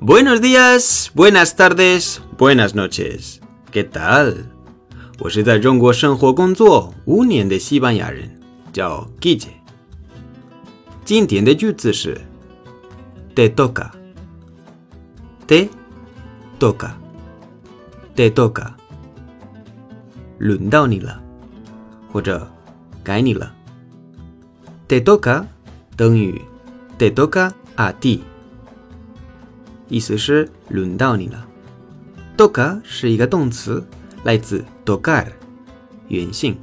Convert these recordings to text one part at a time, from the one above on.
Buenos días, buenas tardes, buenas noches. ¿Qué tal? 我是在中国生活工作五年的西班牙人，叫 Gigi。今天的句子是 “te toca”，te toca，te toca，轮到你了，或者该你了。te toca 等于 te toca a ti。 意思是轮到你了。toca 是一个动词，来自 tocar 原性。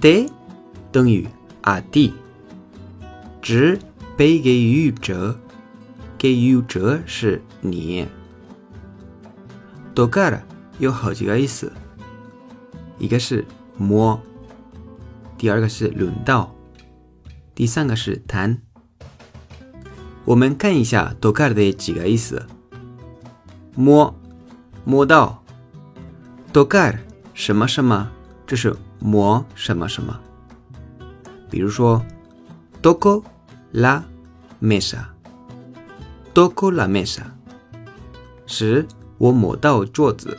te 等于 a ti，指被给予者，给予者是你。tocar 有好几个意思，一个是摸，第二个是轮到，第三个是弹。我们看一下 tocar 的几个意思：摸，摸到。；tocar 什么什么，这是摸什么什么。比如说，toco la mesa，toco la mesa，是我摸到桌子。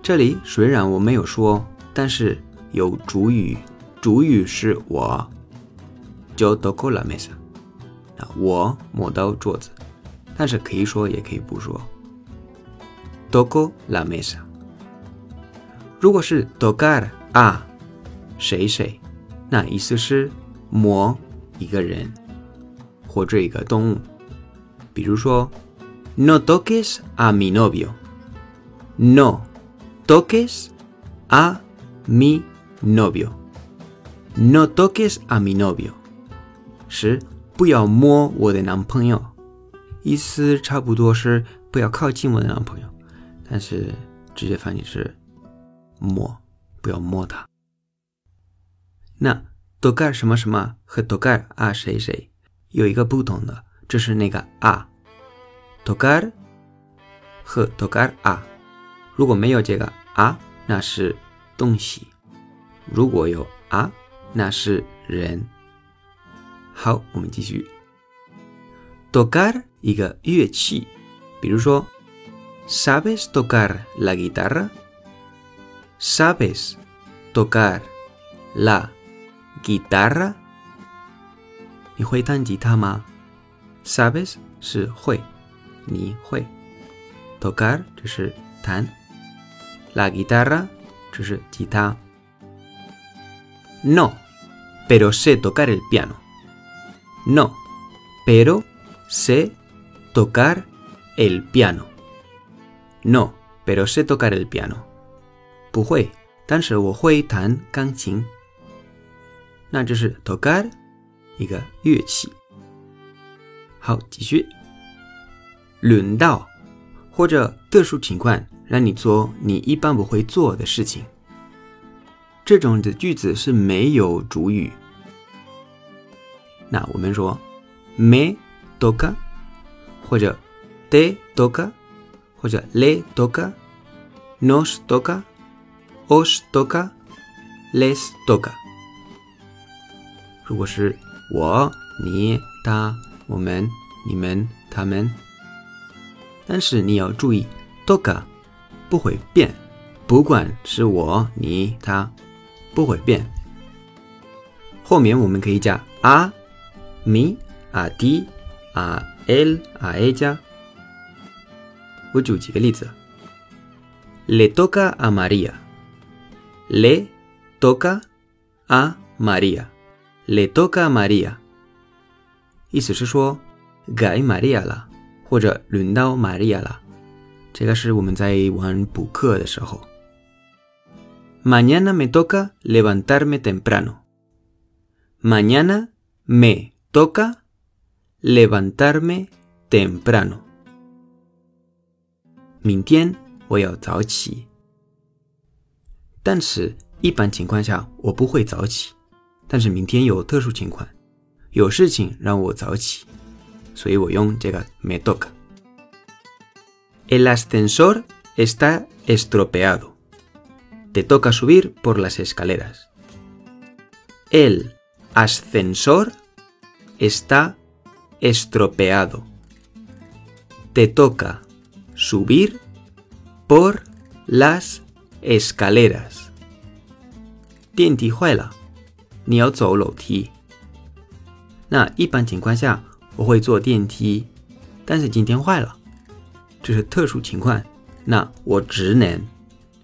这里虽然我没有说，但是有主语，主语是我，就 toco la mesa。我摸到桌子，但是可以说也可以不说。toco la mesa。如果是 tocar a 谁谁，那意思是摸一个人或者一个动物。比如说，no toques a mi novio，no toques a mi novio，no toques a mi novio，是。 不要摸我的男朋友，意思差不多是不要靠近我的男朋友，但是直接翻译是摸，不要摸他。那 tocar 什么什么和 tocar 啊谁谁有一个不同的，就是那个啊，tocar 和 tocar 啊，如果没有这个啊，那是东西；如果有啊，那是人。好，我们继续。tocar 一个乐器，比如说，¿sabes tocar la guitarra？¿sabes tocar la guitarra？你会弹吉他吗？¿sabes 是会，你会。tocar 就是弹，la guitarra 就是吉他。No，pero sé tocar el piano。 No, pero sé tocar el piano. No, pero sé tocar el piano. 不会，但是我会弹钢琴。那就是 tocar 一个乐器。好，继续。轮到或者特殊情况让你做你一般不会做的事情。这种的句子是没有主语。那我们说，me toca，或者 te toca，或者 le toca，nos toca，os toca，les toca。如果是我、你、他、我们、你们、他们，但是你要注意，toca 不会变，不管是我、你、他，不会变。后面我们可以加 a。mi, a ti, a él, a ella. Le toca a María. Le toca a María. Le toca a María. 意思是说该 María 了，或者轮到 María 了。这个是我们在玩补课的时候。Mañana me toca levantarme temprano. Mañana me toca levantarme temprano. 明天我要早起，但是一般情况下我不会早起。但是明天有特殊情况，有事情让我早起，所以我用这个 me toca。El ascensor está estropeado. Te toca subir por las escaleras. El ascensor está estropeado. te toca subir por las escaleras. 电梯坏了，你要走楼梯。那一般情况下我会坐电梯，但是今天坏了，这是特殊情况，那我只能，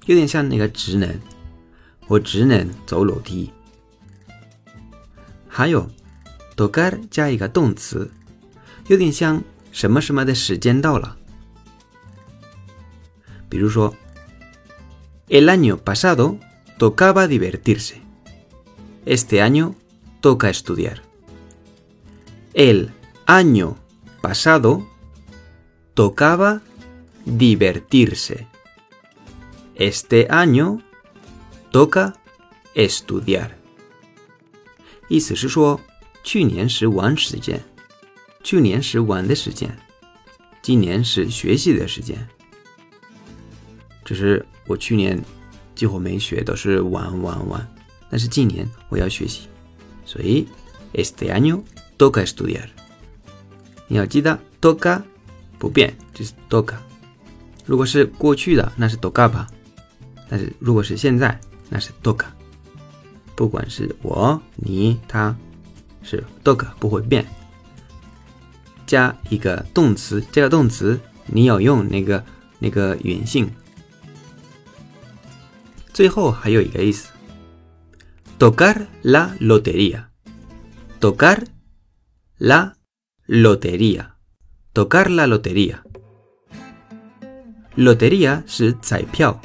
有点像那个只能，我只能走楼梯。还有 ，tocar 加一个动词，有点像什么什么的时间到了。比如说，el año pasado tocaba divertirse. Este año toca estudiar. El año pasado tocaba divertirse. Este año toca estudiar. 意思是说， 去年是玩时间，去年是玩的时间，今年是学习的时间。只是我去年几乎没学，都是玩玩玩。但是今年我要学习，所以 este año toca estudiar。你要记得 toca 不变，就是 toca。如果是过去的，那是 tocaba；但是如果是现在，那是 toca。不管是我、你、他，是 dog 不会变。加一个动词，这个动词你要用那个那个原性。最后还有一个意思，tocar la lotería，tocar la lotería，tocar la lotería，lotería 是彩票，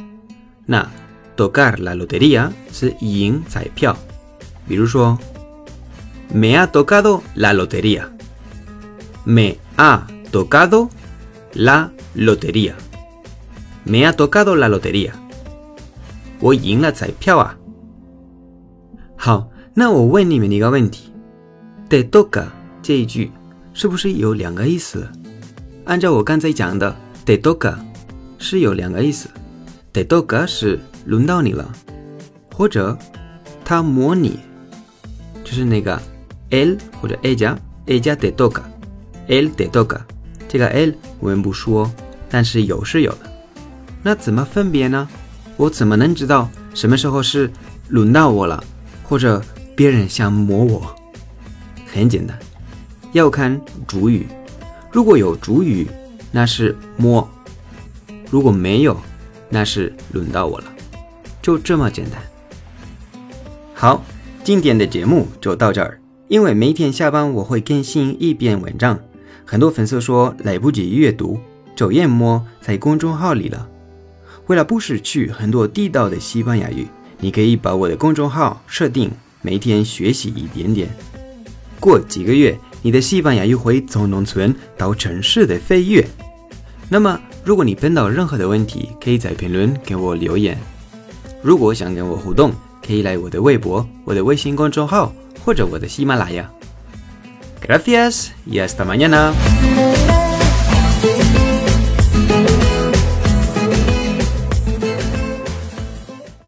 那 tocar la lotería 是赢彩票。比如说，me ha tocado la lotería，me ha tocado la lotería，me ha tocado la lotería。我赢了彩票啊！好，那我问你们一个问题：“te toca” 这一句是不是有两个意思？按照我刚才讲的，“te toca” 是有两个意思，“te toca” 是轮到你了，或者他摸你，就是那个 l 或者 “ella”，“ella te toca”，“el te toca”。这个 l 我们不说，但是有是有的。那怎么分别呢？我怎么能知道什么时候是轮到我了，或者别人想摸我？很简单，要看主语。如果有主语，那是摸；如果没有，那是轮到我了。就这么简单。好，今天的节目就到这儿。因为每天下班我会更新一篇文章，很多粉丝说来不及阅读，就淹没在公众号里了。为了不失去很多地道的西班牙语，你可以把我的公众号设定每天学习一点点。过几个月，你的西班牙语会从农村到城市的飞跃。那么，如果你碰到任何的问题，可以在评论给我留言。如果想跟我互动，可以来我的微博、我的微信公众号 或者我的喜马拉雅。Gracias y hasta mañana.